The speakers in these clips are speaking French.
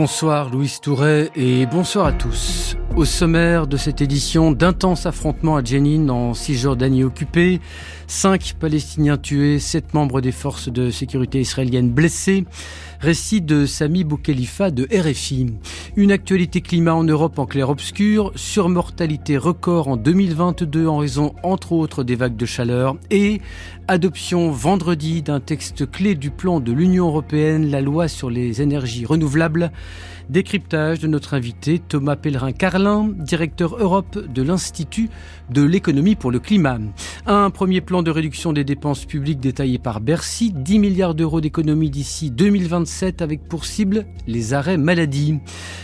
Bonsoir Louise Touret et bonsoir à tous. Au sommaire de cette édition, d'intenses affrontements à Jenin en Cisjordanie occupée, cinq Palestiniens tués, sept membres des forces de sécurité israéliennes blessés, Récit de Sami Boukhelifa de RFI. Une actualité climat en Europe en clair-obscur, surmortalité record en 2022 en raison entre autres des vagues de chaleur. Et adoption vendredi d'un texte clé du plan de l'Union européenne, la loi sur les énergies renouvelables. Décryptage de notre invité Thomas Pellerin-Carlin, directeur Europe de l'Institut de l'économie pour le climat. Un premier plan de réduction des dépenses publiques détaillé par Bercy, 10 milliards d'euros d'économie d'ici 2027 avec pour cible les arrêts maladie.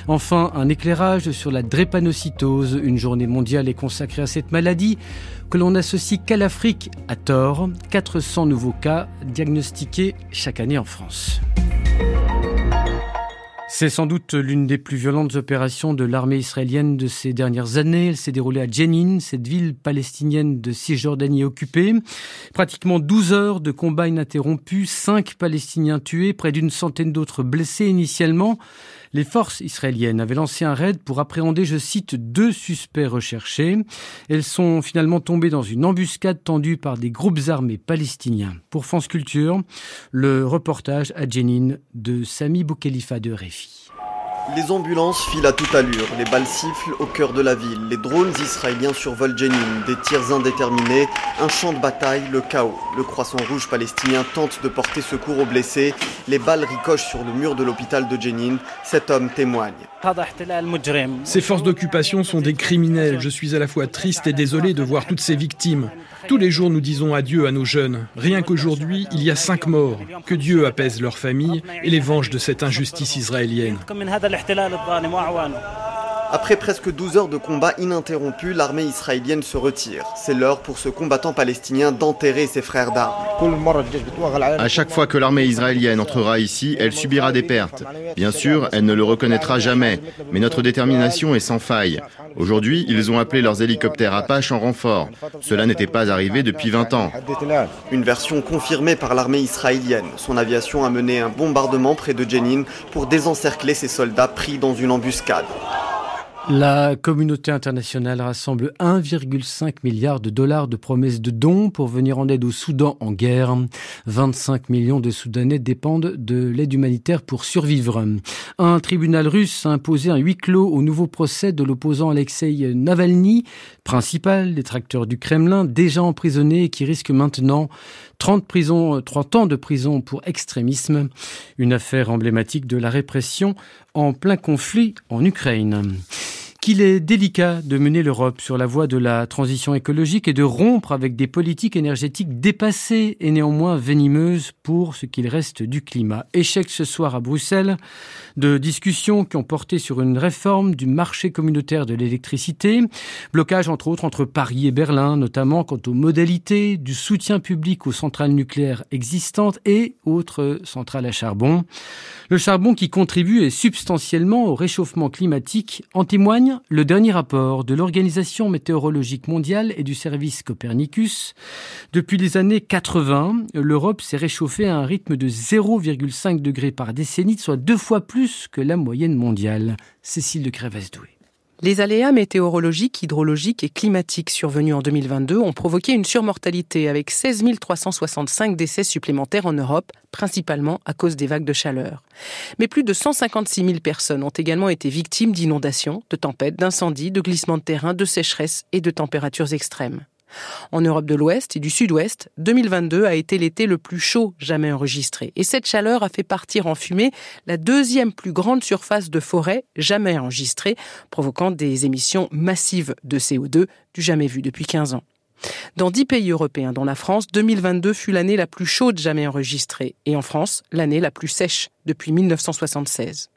Enfin, un éclairage sur la drépanocytose. Une journée mondiale est consacrée à cette maladie que l'on n'associe qu'à l'Afrique à tort. 400 nouveaux cas diagnostiqués chaque année en France. C'est sans doute l'une des plus violentes opérations de l'armée israélienne de ces dernières années. Elle s'est déroulée à Jenin, cette ville palestinienne de Cisjordanie occupée. Pratiquement 12 heures de combats ininterrompus, 5 Palestiniens tués, près d'une centaine d'autres blessés initialement. Les forces israéliennes avaient lancé un raid pour appréhender, je cite, deux suspects recherchés. Elles sont finalement tombées dans une embuscade tendue par des groupes armés palestiniens. Pour France Culture, le reportage à Jenin de Sami Boukhelifa de Réfi. Les ambulances filent à toute allure, les balles sifflent au cœur de la ville, les drones israéliens survolent Jenin, des tirs indéterminés, un champ de bataille, le chaos. Le croissant rouge palestinien tente de porter secours aux blessés, les balles ricochent sur le mur de l'hôpital de Jenin, cet homme témoigne. Ces forces d'occupation sont des criminels, je suis à la fois triste et désolé de voir toutes ces victimes. Tous les jours nous disons adieu à nos jeunes. Rien qu'aujourd'hui, il y a cinq morts. Que Dieu apaise leurs familles et les venge de cette injustice israélienne. Après presque 12 heures de combat ininterrompus, l'armée israélienne se retire. C'est l'heure pour ce combattant palestinien d'enterrer ses frères d'armes. À chaque fois que l'armée israélienne entrera ici, elle subira des pertes. Bien sûr, elle ne le reconnaîtra jamais, mais notre détermination est sans faille. Aujourd'hui, ils ont appelé leurs hélicoptères Apache en renfort. Cela n'était pas arrivé depuis 20 ans. Une version confirmée par l'armée israélienne. Son aviation a mené un bombardement près de Jenin pour désencercler ses soldats pris dans une embuscade. La communauté internationale rassemble 1,5 milliard de dollars de promesses de dons pour venir en aide au Soudan en guerre. 25 millions de Soudanais dépendent de l'aide humanitaire pour survivre. Un tribunal russe a imposé un huis clos au nouveau procès de l'opposant Alexei Navalny, principal détracteur du Kremlin, déjà emprisonné et qui risque maintenant 30 prisons, 30 ans de prison pour extrémisme. Une affaire emblématique de la répression en plein conflit en Ukraine qu'il est délicat de mener l'Europe sur la voie de la transition écologique et de rompre avec des politiques énergétiques dépassées et néanmoins venimeuses pour ce qu'il reste du climat. Échec ce soir à Bruxelles de discussions qui ont porté sur une réforme du marché communautaire de l'électricité, blocage entre autres entre Paris et Berlin, notamment quant aux modalités du soutien public aux centrales nucléaires existantes et autres centrales à charbon. Le charbon qui contribue substantiellement au réchauffement climatique en témoigne le dernier rapport de l'Organisation météorologique mondiale et du service Copernicus. Depuis les années 80, l'Europe s'est réchauffée à un rythme de 0,5 degrés par décennie, soit deux fois plus que la moyenne mondiale. Cécile de Crévesdoué. Les aléas météorologiques, hydrologiques et climatiques survenus en 2022 ont provoqué une surmortalité avec 16 365 décès supplémentaires en Europe, principalement à cause des vagues de chaleur. Mais plus de 156 000 personnes ont également été victimes d'inondations, de tempêtes, d'incendies, de glissements de terrain, de sécheresses et de températures extrêmes. En Europe de l'Ouest et du Sud-Ouest, 2022 a été l'été le plus chaud jamais enregistré. Et cette chaleur a fait partir en fumée la deuxième plus grande surface de forêt jamais enregistrée, provoquant des émissions massives de CO2 du jamais vu depuis 15 ans. Dans dix pays européens, dont la France, 2022 fut l'année la plus chaude jamais enregistrée, et en France, l'année la plus sèche depuis 1976.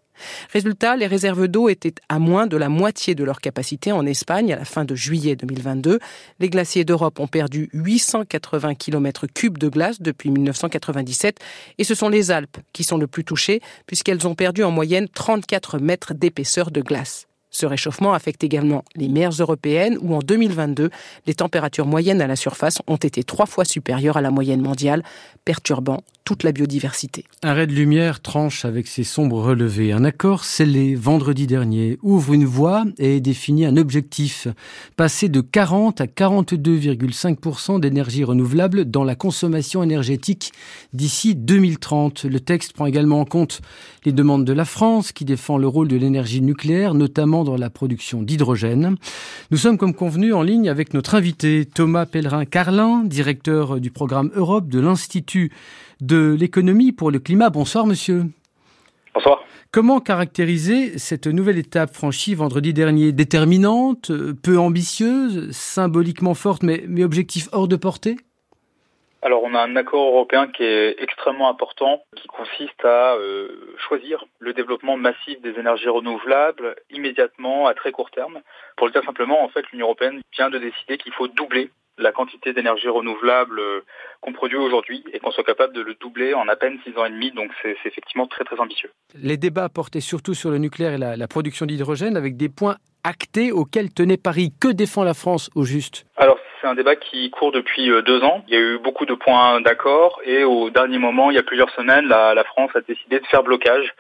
Résultat, les réserves d'eau étaient à moins de la moitié de leur capacité en Espagne à la fin de juillet 2022. Les glaciers d'Europe ont perdu 880 km cubes de glace depuis 1997 et ce sont les Alpes qui sont le plus touchées puisqu'elles ont perdu en moyenne 34 mètres d'épaisseur de glace. Ce réchauffement affecte également les mers européennes où en 2022, les températures moyennes à la surface ont été trois fois supérieures à la moyenne mondiale, perturbant toute la biodiversité. Un ray de lumière tranche avec ses sombres relevés. Un accord scellé vendredi dernier ouvre une voie et définit un objectif. Passer de 40 à 42,5% d'énergie renouvelable dans la consommation énergétique d'ici 2030. Le texte prend également en compte les demandes de la France qui défend le rôle de l'énergie nucléaire, notamment dans la production d'hydrogène. Nous sommes comme convenu en ligne avec notre invité Thomas Pellerin-Carlin, directeur du programme Europe de l'Institut de l'économie pour le climat. Bonsoir monsieur. Bonsoir. Comment caractériser cette nouvelle étape franchie vendredi dernier? Déterminante, peu ambitieuse, symboliquement forte, mais, mais objectif hors de portée? Alors on a un accord européen qui est extrêmement important, qui consiste à euh, choisir le développement massif des énergies renouvelables immédiatement à très court terme. Pour le dire simplement, en fait, l'Union européenne vient de décider qu'il faut doubler la quantité d'énergie renouvelable euh, qu'on produit aujourd'hui et qu'on soit capable de le doubler en à peine six ans et demi. Donc c'est effectivement très très ambitieux. Les débats portaient surtout sur le nucléaire et la, la production d'hydrogène avec des points actés auxquels tenait Paris. Que défend la France au juste? Alors c'est un débat qui court depuis euh, deux ans. Il y a eu beaucoup de points d'accord et au dernier moment, il y a plusieurs semaines, la, France a décidé de faire blocage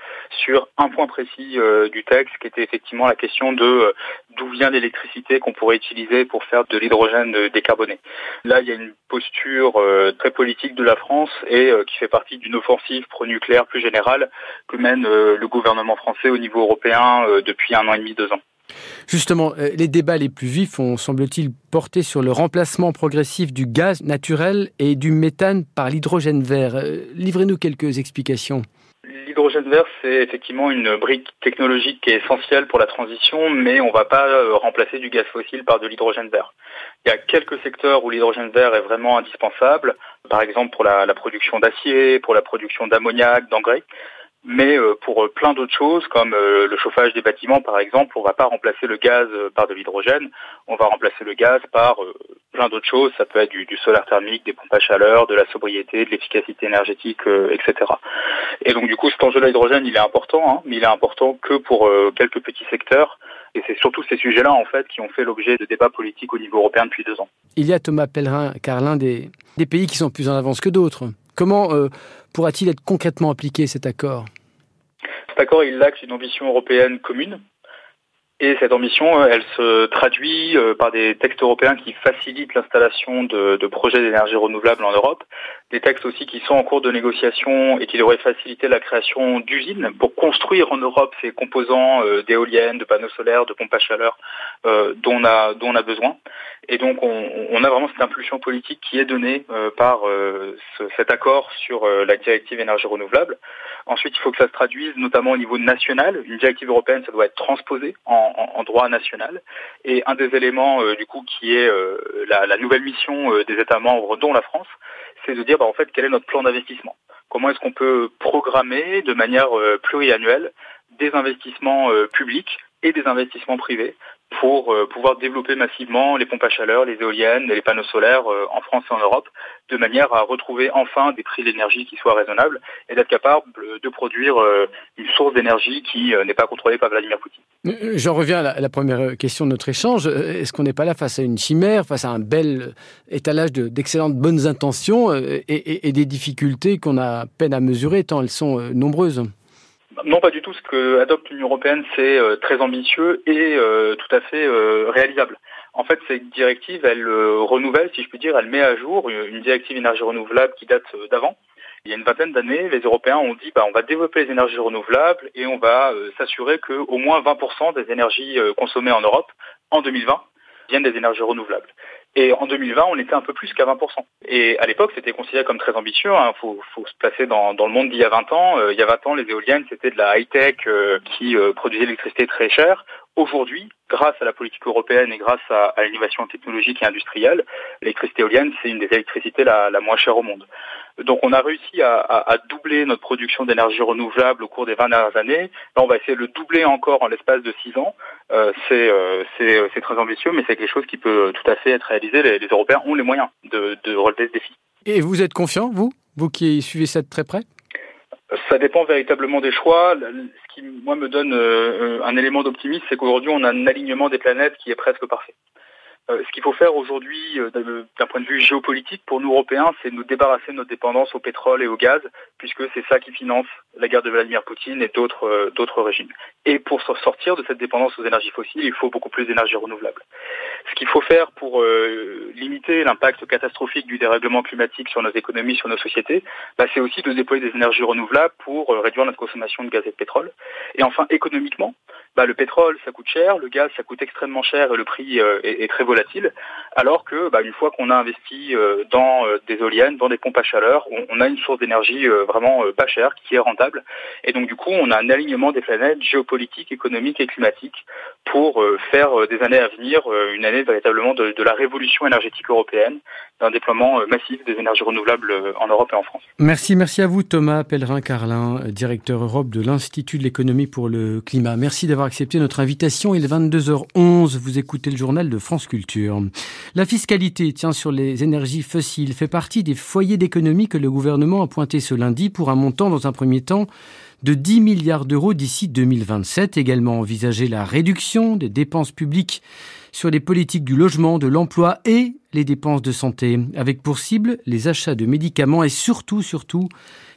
sur un point précis euh, du texte qui était effectivement la question de euh, d'où vient l'électricité qu'on pourrait utiliser pour faire de l'hydrogène décarboné. Là, il y a une posture très politique de la France et qui fait partie d'une offensive pro-nucléaire plus générale que mène le gouvernement français au niveau européen depuis un an et demi, deux ans. Justement, euh, les débats les plus vifs ont, semble-t-il, porté sur le remplacement progressif du gaz naturel et du méthane par l'hydrogène vert. Euh, livrez-nous quelques explications. L'hydrogène vert, c'est effectivement une brique technologique qui est essentielle pour la transition, mais on ne va pas euh, remplacer du gaz fossile par de l'hydrogène vert. Il y a quelques secteurs où l'hydrogène vert est vraiment indispensable, par exemple pour la, la production d'acier, pour la production d'ammoniac, d'engrais. Mais euh, pour euh, plein d'autres choses, comme euh, le chauffage des bâtiments par exemple, on ne va pas remplacer le gaz par de l'hydrogène, on va remplacer le gaz par plein d'autres choses. Ça peut être du, solaire thermique, des pompes à chaleur, de la sobriété, de l'efficacité énergétique, etc. Et donc du coup, cet enjeu de l'hydrogène, il est important, hein, mais il est important que pour quelques petits secteurs. Et c'est surtout ces sujets-là, en fait, qui ont fait l'objet de débats politiques au niveau européen depuis deux ans. Il y a Thomas Pellerin, car l'un des, des pays qui sont plus en avance que d'autres. Comment pourra-t-il être concrètement appliqué cet accord? Cet accord, il acte une ambition européenne commune. Et cette ambition, elle se traduit euh, par des textes européens qui facilitent l'installation de, projets d'énergie renouvelable en Europe, des textes aussi qui sont en cours de négociation et qui devraient faciliter la création d'usines pour construire en Europe ces composants euh, d'éoliennes, de panneaux solaires, de pompes à chaleur euh, dont, on a, dont on a besoin. Et donc on, a vraiment cette impulsion politique qui est donnée par cet accord sur la directive énergie renouvelable. Ensuite, il faut que ça se traduise notamment au niveau national. Une directive européenne, ça doit être transposé en, droit national. Et un des éléments, euh, du coup, qui est euh, la, nouvelle mission euh, des États membres, dont la France, c'est de dire, bah, en fait, quel est notre plan d'investissement. Comment est-ce qu'on peut programmer de manière pluriannuelle des investissements publics et des investissements privés pour euh, pouvoir développer massivement les pompes à chaleur, les éoliennes et les panneaux solaires euh, en France et en Europe, de manière à retrouver enfin des prix d'énergie qui soient raisonnables et d'être capable de produire euh, une source d'énergie qui n'est pas contrôlée par Vladimir Poutine. J'en reviens à la, première question de notre échange. Est-ce qu'on n'est pas là face à une chimère, face à un bel étalage d'excellentes bonnes intentions et des difficultés qu'on a peine à mesurer tant elles sont nombreuses? Non, pas du tout. Ce que adopte l'Union européenne, c'est euh, très ambitieux et euh, tout à fait euh, réalisable. En fait, cette directive, elle renouvelle, si je puis dire, elle met à jour une directive énergie renouvelable qui date d'avant. Il y a une vingtaine d'années, les Européens ont dit bah, on va développer les énergies renouvelables et on va s'assurer qu'au moins 20% des énergies consommées en Europe en 2020 viennent des énergies renouvelables. Et en 2020, on était un peu plus qu'à 20%. Et à l'époque, c'était considéré comme très ambitieux. Il hein. faut, se placer dans, le monde d'il y a 20 ans. Euh, il y a 20 ans, les éoliennes, c'était de la high-tech euh, qui euh, produisait l'électricité très chère. Aujourd'hui, grâce à la politique européenne et grâce à, l'innovation technologique et industrielle, l'électricité éolienne, c'est une des électricités la, moins chère au monde. Donc on a réussi à, doubler notre production d'énergie renouvelable au cours des 20 dernières années. Là, on va essayer de le doubler encore en l'espace de 6 ans. Euh, euh, c'est très ambitieux, mais c'est quelque chose qui peut tout à fait être réalisé. Les, Européens ont les moyens de, de relever ce défi. Et vous êtes confiant, vous? Vous qui suivez ça de très près? Ça dépend véritablement des choix. Ce qui, moi, me donne euh, un élément d'optimisme, c'est qu'aujourd'hui, on a un alignement des planètes qui est presque parfait. Euh, ce qu'il faut faire aujourd'hui, euh, d'un point de vue géopolitique, pour nous Européens, c'est nous débarrasser de notre dépendance au pétrole et au gaz, puisque c'est ça qui finance la guerre de Vladimir Poutine et d'autres euh, régimes. Et pour sortir de cette dépendance aux énergies fossiles, il faut beaucoup plus d'énergie renouvelable. Ce qu'il faut faire pour limiter l'impact catastrophique du dérèglement climatique sur nos économies, sur nos sociétés, bah, c'est aussi de déployer des énergies renouvelables pour réduire notre consommation de gaz et de pétrole. Et enfin, économiquement, bah, le pétrole, ça coûte cher, le gaz, ça coûte extrêmement cher et le prix est, est très volatile alors que bah, une fois qu'on a investi euh, dans euh, des éoliennes, dans des pompes à chaleur, on, a une source d'énergie euh, vraiment pas chère, qui est rentable. Et donc du coup, on a un alignement des planètes géopolitiques, économiques et climatiques pour faire des années à venir une année véritablement de, de la révolution énergétique européenne, d'un déploiement massif des énergies renouvelables en Europe et en France. Merci, merci à vous Thomas Pellerin-Carlin, directeur Europe de l'Institut de l'économie pour le climat. Merci d'avoir accepté notre invitation. Il est 22h11, vous écoutez le journal de France Culture. La fiscalité tient sur les énergies fossiles fait partie des foyers d'économie que le gouvernement a pointé ce lundi pour un montant dans un premier temps de 10 milliards d'euros d'ici 2027. Également envisager la réduction des dépenses publiques sur les politiques du logement, de l'emploi et les dépenses de santé, avec pour cible les achats de médicaments et surtout, surtout,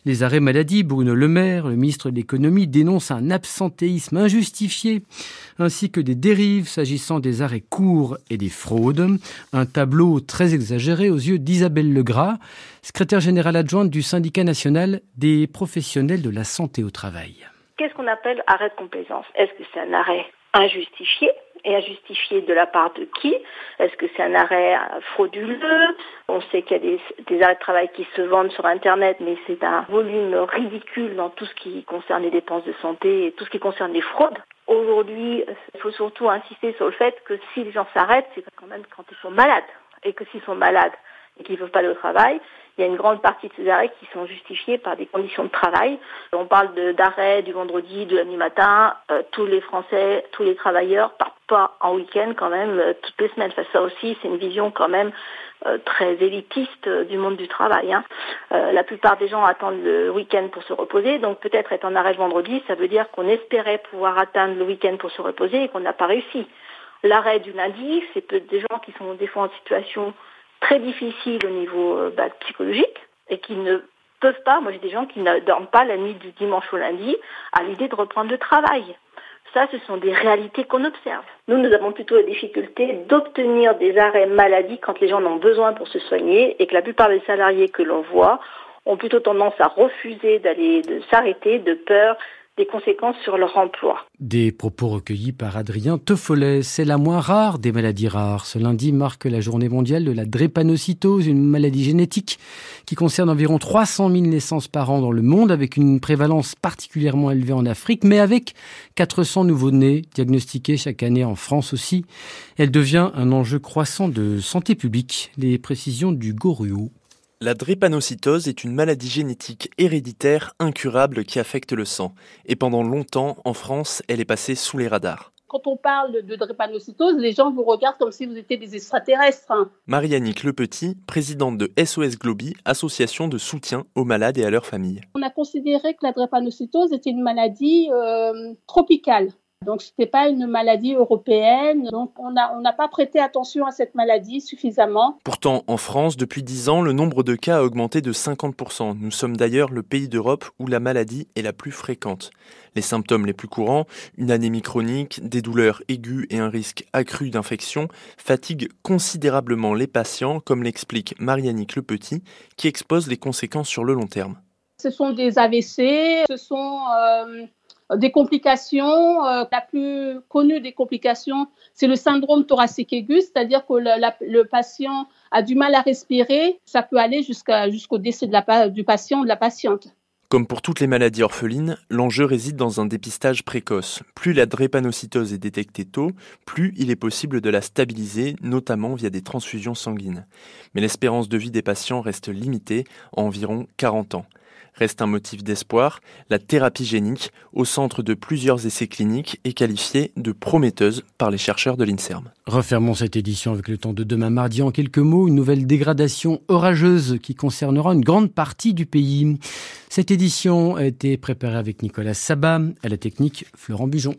les arrêts maladie. Bruno Le Maire, le ministre de l'économie, dénonce un absentéisme injustifié, ainsi que des dérives s'agissant des arrêts courts et des fraudes. Un tableau très exagéré aux yeux d'Isabelle Legras, secrétaire générale adjointe du syndicat national des professionnels de la santé au travail. Qu'est-ce qu'on appelle arrêt de complaisance? Est-ce que c'est un arrêt injustifié? Et à justifier de la part de qui? Est-ce que c'est un arrêt frauduleux? On sait qu'il y a des, arrêts de travail qui se vendent sur Internet, mais c'est un volume ridicule dans tout ce qui concerne les dépenses de santé et tout ce qui concerne les fraudes. Aujourd'hui, il faut surtout insister sur le fait que si les gens s'arrêtent, c'est quand même quand ils sont malades. Et que s'ils sont malades et qu'ils ne peuvent pas aller au travail, il y a une grande partie de ces arrêts qui sont justifiés par des conditions de travail. On parle d'arrêt du vendredi, du lundi matin. Euh, tous les Français, tous les travailleurs pas en week-end quand même euh, toutes les semaines. ça aussi, c'est une vision quand même euh, très élitiste du monde du travail. Hein. la plupart des gens attendent le week-end pour se reposer, donc peut-être être en arrêt vendredi, ça veut dire qu'on espérait pouvoir atteindre le week-end pour se reposer et qu'on n'a pas réussi. L'arrêt du lundi, c'est des gens qui sont des fois en situation très difficile au niveau euh, bah, psychologique et qui ne peuvent pas, moi j'ai des gens qui ne dorment pas la nuit du dimanche au lundi à l'idée de reprendre le travail. Ça, ce sont des réalités qu'on observe. Nous, nous avons plutôt la difficulté d'obtenir des arrêts maladie quand les gens en ont besoin pour se soigner et que la plupart des salariés que l'on voit ont plutôt tendance à refuser d'aller s'arrêter de peur des conséquences sur leur emploi. Des propos recueillis par Adrien Toffolet. C'est la moins rare des maladies rares. Ce lundi marque la journée mondiale de la drépanocytose, une maladie génétique qui concerne environ 300 000 naissances par an dans le monde, avec une prévalence particulièrement élevée en Afrique, mais avec 400 nouveaux-nés diagnostiqués chaque année en France aussi. Elle devient un enjeu croissant de santé publique. Les précisions du Goruo. La drépanocytose est une maladie génétique héréditaire incurable qui affecte le sang. Et pendant longtemps, en France, elle est passée sous les radars. Quand on parle de drépanocytose, les gens vous regardent comme si vous étiez des extraterrestres. Marie-Annick Lepetit, présidente de SOS Globi, association de soutien aux malades et à leurs familles. On a considéré que la drépanocytose était une maladie euh, tropicale. Donc, ce n'était pas une maladie européenne. Donc, on n'a pas prêté attention à cette maladie suffisamment. Pourtant, en France, depuis 10 ans, le nombre de cas a augmenté de 50%. Nous sommes d'ailleurs le pays d'Europe où la maladie est la plus fréquente. Les symptômes les plus courants, une anémie chronique, des douleurs aiguës et un risque accru d'infection, fatiguent considérablement les patients, comme l'explique Marianique Le Petit, qui expose les conséquences sur le long terme. Ce sont des AVC, ce sont euh, des complications, euh, la plus connue des complications, c'est le syndrome thoracique aigu, c'est-à-dire que le, patient a du mal à respirer. Ça peut aller jusqu'au décès de la, du patient ou de la patiente. Comme pour toutes les maladies orphelines, l'enjeu réside dans un dépistage précoce. Plus la drépanocytose est détectée tôt, plus il est possible de la stabiliser, notamment via des transfusions sanguines. Mais l'espérance de vie des patients reste limitée à environ 40 ans reste un motif d'espoir. La thérapie génique, au centre de plusieurs essais cliniques, est qualifiée de prometteuse par les chercheurs de l'INSERM. Refermons cette édition avec le temps de demain mardi. En quelques mots, une nouvelle dégradation orageuse qui concernera une grande partie du pays. Cette édition a été préparée avec Nicolas Sabat, à la technique Florent Bujon.